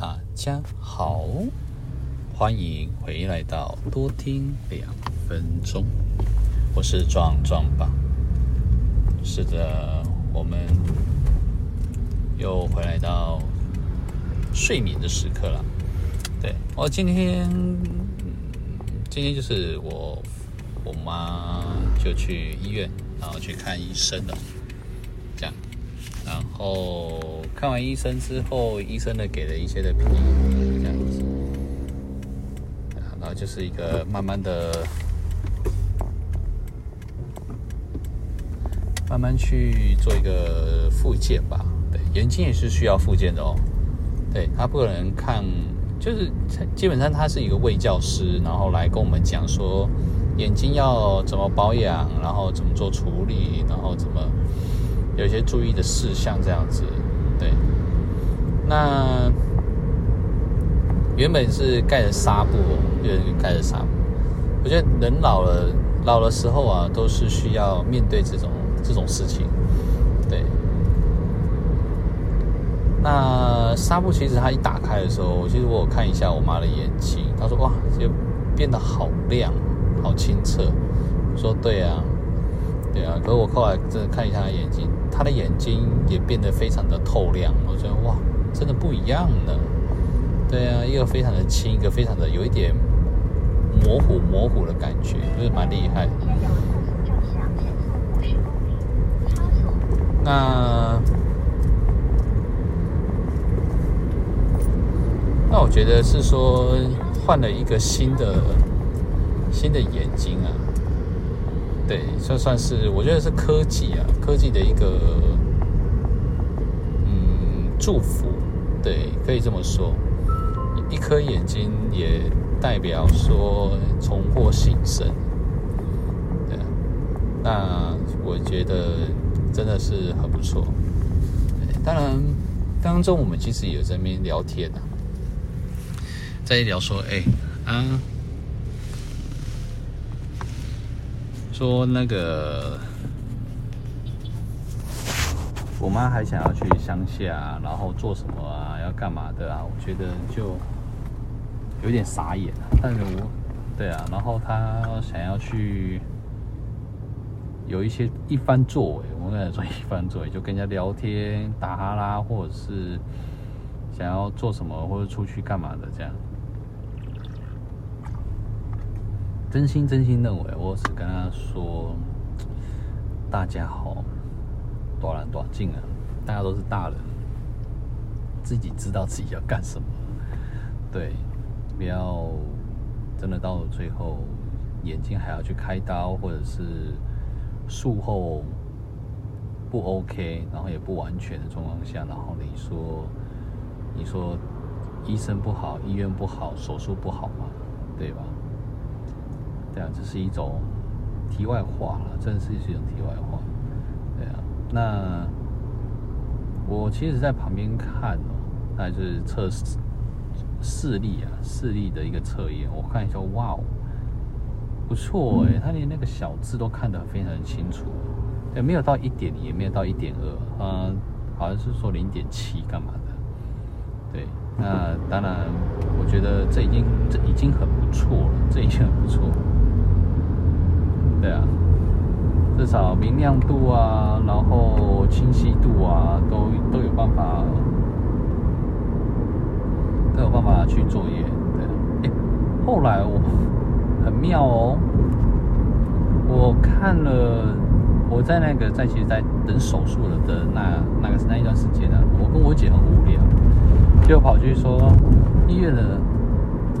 大家好，欢迎回来到多听两分钟，我是壮壮吧。是的，我们又回来到睡眠的时刻了。对，我今天，今天就是我我妈就去医院，然后去看医生了，这样。然后看完医生之后，医生呢给了一些的批，这样子，然后就是一个慢慢的、慢慢去做一个复健吧。对，眼睛也是需要复健的哦。对，他不可能看，就是基本上他是一个卫教师，然后来跟我们讲说眼睛要怎么保养，然后怎么做处理，然后怎么。有些注意的事项，这样子，对。那原本是盖着纱布，就是盖着纱布。我觉得人老了，老的时候啊，都是需要面对这种这种事情，对。那纱布其实它一打开的时候，其实我看一下我妈的眼睛，她说：“哇，就变得好亮，好清澈。”说：“对啊。”对啊，可是我后来真的看一下她眼睛，他的眼睛也变得非常的透亮。我觉得哇，真的不一样呢。对啊，一个非常的轻，一个非常的有一点模糊模糊的感觉，就是蛮厉害。那那我觉得是说换了一个新的新的眼睛啊。对，就算是我觉得是科技啊，科技的一个嗯祝福，对，可以这么说。一颗眼睛也代表说重获新生，对。那我觉得真的是很不错。当然当中我们其实也有在那边聊天啊，在聊说，哎，啊。说那个，我妈还想要去乡下，然后做什么啊？要干嘛的啊？我觉得就有点傻眼了。但是我，对啊，然后她想要去有一些一番作为，我跟她说一番作为，就跟人家聊天、打哈拉，或者是想要做什么，或者出去干嘛的这样。真心真心认为，我只跟他说：“大家好，多难多近啊！大家都是大人，自己知道自己要干什么。对，不要真的到了最后，眼睛还要去开刀，或者是术后不 OK，然后也不完全的状况下，然后你说，你说医生不好，医院不好，手术不好嘛，对吧？”对啊，这是一种题外话了，真的是一种题外话。对啊，那我其实，在旁边看哦，那就是测试视力啊，视力的一个测验。我看一下，哇哦，不错哎，他连那个小字都看得非常清楚。对，没有到一点零，也没有到一点二，嗯，好像是说零点七干嘛的。对，那当然，我觉得这已经这已经很不错了，这已经很不错。对啊，至少明亮度啊，然后清晰度啊，都都有办法，都有办法去作业。对，哎，后来我很妙哦，我看了，我在那个在其实，在等手术了的那那个那一段时间呢，我跟我姐很无聊，就跑去说医院的，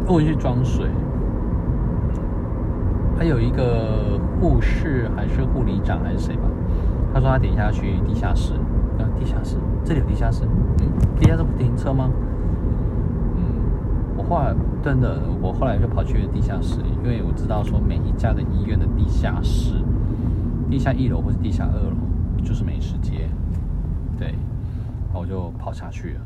我去装水。还有一个护士还是护理长还是谁吧？他说他等一下去地下室。啊，地下室？这里有地下室？嗯，地下室不停车吗？嗯，我后来真的，我后来就跑去地下室，因为我知道说每一家的医院的地下室，地下一楼或者地下二楼就是美食街。对，然后我就跑下去了。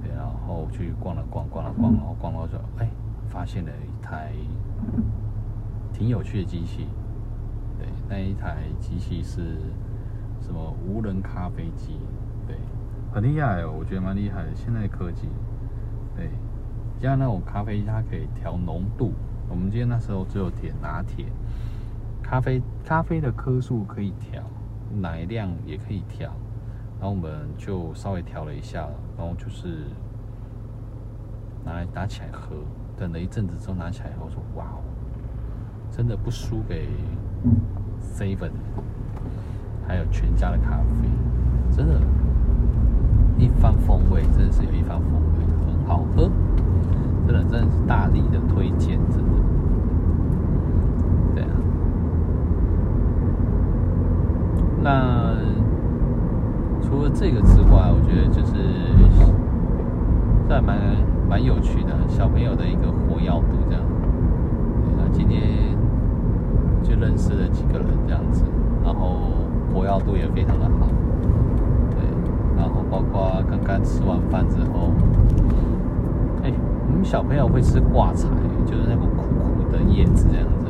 对，然后去逛了逛，逛了逛，然后逛到这，哎，发现了一台。挺有趣的机器，对，那一台机器是什么无人咖啡机，对，很厉害哦，我觉得蛮厉害的。现在的科技，对，像那种咖啡机它可以调浓度，我们今天那时候只有点拿铁，咖啡咖啡的颗数可以调，奶量也可以调，然后我们就稍微调了一下，然后就是拿来拿起来喝，等了一阵子之后拿起来后说哇哦，真的不输给 Seven，还有全家的咖啡，真的。一番风味，真的是有一番风味，很好喝，真的真的是大力的推荐，真的。对啊，那除了这个之外，我觉得就是这还蛮蛮有趣的，小朋友的一个活跃度这样。那今天就认识了几个人这样子，然后活跃度也非常的好。对然后包括刚刚吃完饭之后，哎，我们小朋友会吃挂菜，就是那种苦苦的叶子这样子，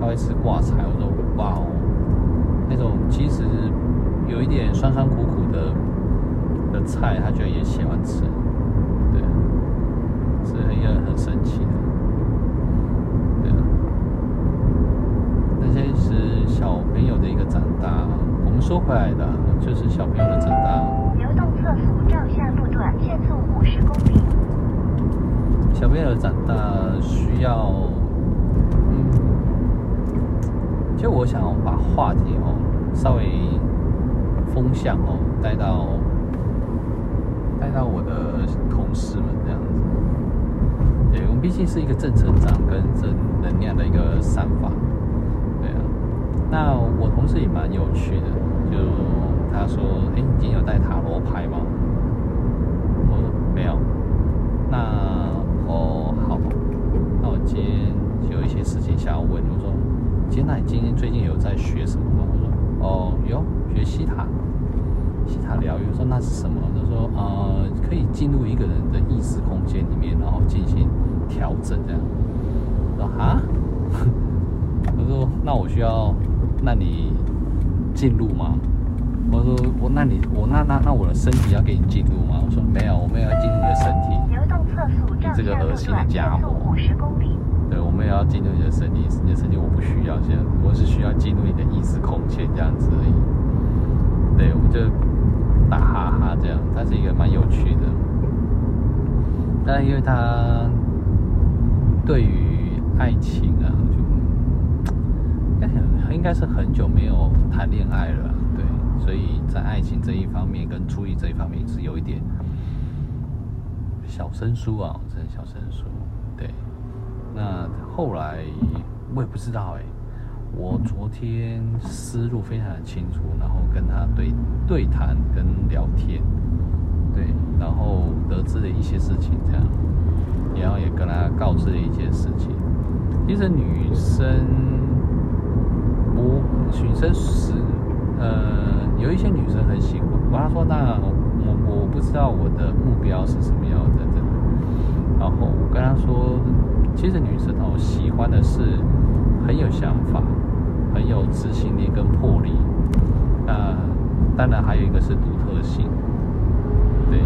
他会吃挂菜。我说哇哦，那种其实有一点酸酸苦苦的的菜，他居然也喜欢吃，对，是一个很神奇的，对。那些是小朋友的一个长大。我们说回来的，就是小朋友的长大。流动测速照下路段限速五十公里。小朋友的长大需要，嗯，就我想把话题哦稍微风向哦带到带到我的同事们这样子。对，我们毕竟是一个正成长跟正能量的一个散发。那我同事也蛮有趣的，就。他说：“哎，你今天有带塔罗牌吗？”我说：“没有。”那哦，好，那我今天有一些事情想要问。我说：“今天那你今天最近有在学什么吗？”我说：“哦，有学西塔，西塔疗愈。”我说：“那是什么？”他说：“呃，可以进入一个人的意识空间里面，然后进行调整，这样。”我说：“啊？”他说：“那我需要，那你进入吗？”我说我那你我那那那我的身体要给你进入吗？我说没有，我们要进入你的身体。你这个恶心的家伙。对，我们也要进入你的身体，你的身体我不需要，现在我是需要进入你的意识空间这样子而已。对，我们就打哈哈这样，它是一个蛮有趣的。但因为他对于爱情啊，应该是很久没有谈恋爱了。对所以在爱情这一方面跟注意这一方面是有一点小生疏啊，真的小生疏。对，那后来我也不知道哎、我昨天思路非常的清楚，然后跟他对对谈跟聊天，对，然后得知了一些事情，这样，然后也跟他告知了一件事情。其实女生，我女生是呃。有一些女生很喜欢，我跟她说：“那我我不知道我的目标是什么样的，”然后我跟她说：“其实女生哦，喜欢的是很有想法、很有执行力跟魄力。那当然还有一个是独特性。对，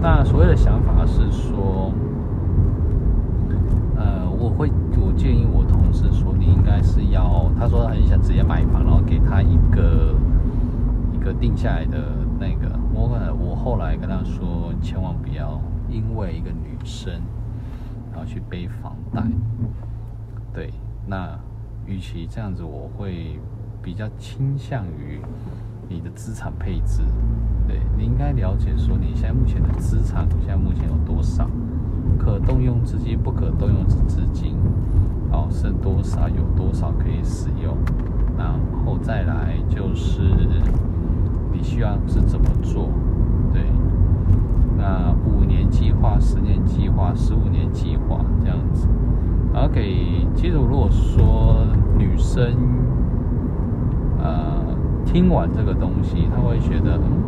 那所谓的想法是说，呃，我会我建议我同事说，你应该是要，他说他很想直接买房，然后给他一个一。”个定下来的那个，我我后来跟他说，千万不要因为一个女生，然后去背房贷。对，那与其这样子，我会比较倾向于你的资产配置。对，你应该了解说，你现在目前的资产你现在目前有多少，可动用资金、不可动用资金，哦，剩多少，有多少可以使用，然后再来就是。你需要是怎么做？对，那五年计划、十年计划、十五年计划这样子。OK，其实如果说女生，呃，听完这个东西，她会觉得，嗯，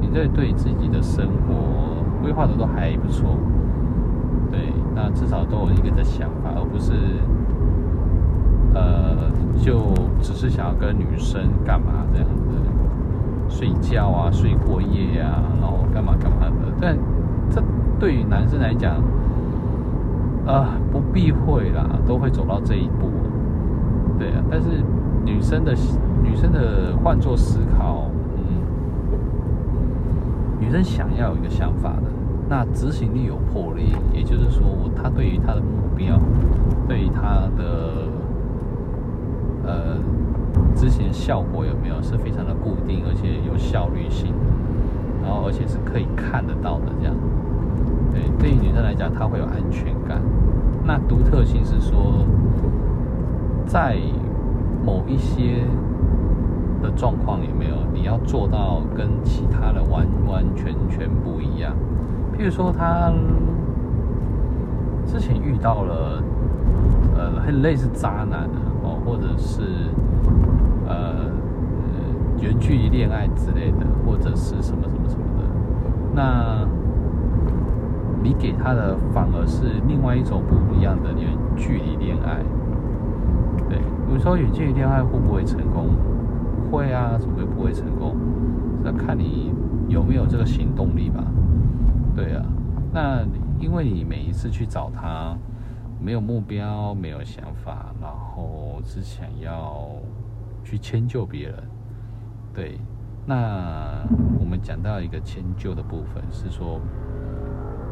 你这对自己的生活规划的都还不错。对，那至少都有一个的想法，而不是，呃，就只是想要跟女生干嘛这样子。睡觉啊，睡过夜啊，然后干嘛干嘛的。但这对于男生来讲，啊，不避讳啦，都会走到这一步。对啊，但是女生的女生的换做思考，嗯，女生想要有一个想法的，那执行力有魄力，也就是说，他对于他的目标，对于他的呃执行效果有没有是非常的固定，而且有效率性，然后而且是可以看得到的这样。对，对于女生来讲，她会有安全感。那独特性是说。在某一些的状况有没有，你要做到跟其他的完完全全不一样。譬如说，他之前遇到了呃很类似渣男的哦，或者是呃远距离恋爱之类的，或者是什么什么什么的，那你给他的反而是另外一种不一样的远距离恋爱。对有时候远距离恋爱会不会成功？会啊，怎么会不会成功？那看你有没有这个行动力吧。对啊，那因为你每一次去找他，没有目标，没有想法，然后只想要去迁就别人。对，那我们讲到一个迁就的部分是说。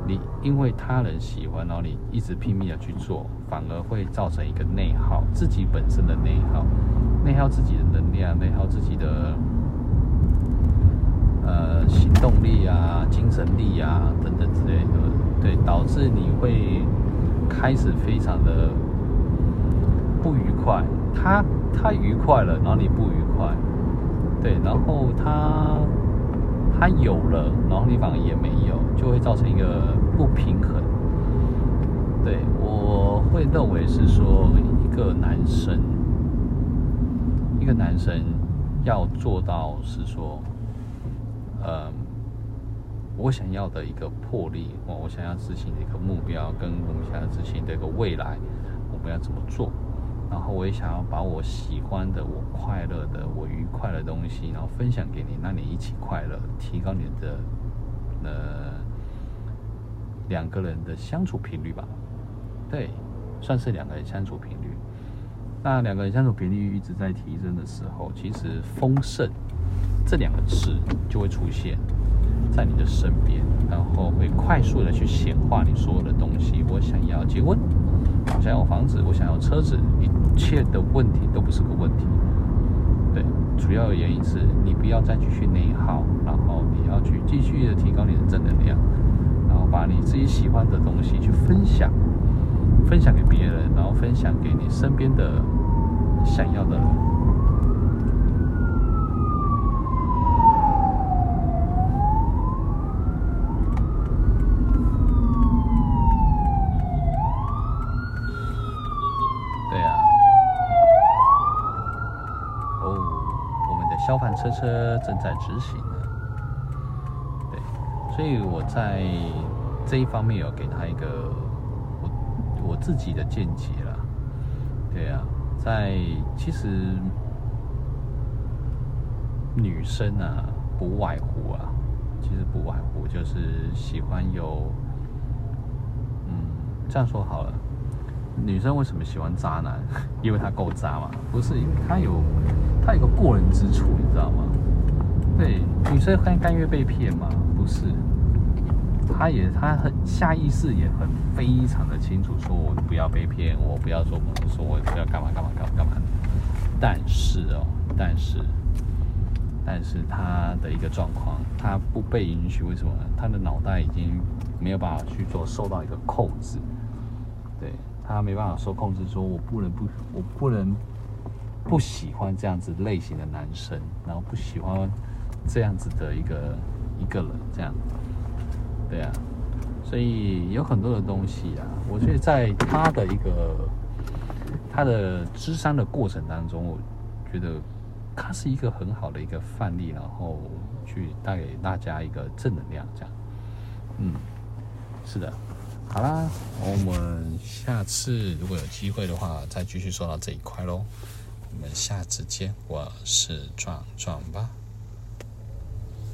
你因为他人喜欢，然后你一直拼命的去做，反而会造成一个内耗，自己本身的内耗，内耗自己的能量，内耗自己的动力啊、精神力啊等等之类的，对，导致你会开始非常的不愉快。他他愉快了，然后你不愉快，对，然后他。他有了，然后你反而也没有，就会造成一个不平衡。对，我会认为是说，一个男生，一个男生要做到是说，呃，我想要的一个魄力，我想要执行的一个目标，跟我们想要执行的一个未来，我们要怎么做？然后我也想要把我喜欢的、我快乐的、我愉快的东西，然后分享给你，让你一起快乐，提高你的呃两个人的相处频率吧。对，算是两个人相处频率。那两个人相处频率一直在提升的时候，其实丰盛这两个词就会出现在你的身边，然后会快速的去显化你所有的东西。我想要结婚。我想要房子，我想要车子，一切的问题都不是个问题。对，主要的原因是你不要再继续内耗，然后你要去继续的提高你的正能量，然后把你自己喜欢的东西去分享，分享给别人，然后分享给你身边的想要的人。车车正在执行呢，对，所以我在这一方面有给他一个我我自己的见解了，对啊，在其实女生啊不外乎啊，其实不外乎就是喜欢有，嗯，这样说好了。女生为什么喜欢渣男？因为他够渣嘛？不是，因为他有他有个过人之处，你知道吗？对，女生甘愿被骗吗？不是，他也他很下意识也很非常的清楚，说我不要被骗，我不要做梦，说我不要干嘛干嘛干嘛干嘛。但是哦，但是，但是他的一个状况，他不被允许，为什么？他的脑袋已经没有办法去做，受到一个控制，对。他没办法受控制，说我不能不，我不能不喜欢这样子类型的男生，然后不喜欢这样子的一个一个人，这样，对啊，所以有很多的东西啊，我觉得在他的一个他的咨商的过程当中，我觉得他是一个很好的一个范例，然后去带给大家一个正能量，这样，嗯，是的。好啦，我们下次如果有机会的话，再继续说到这一块喽。我们下次见，我是壮壮吧。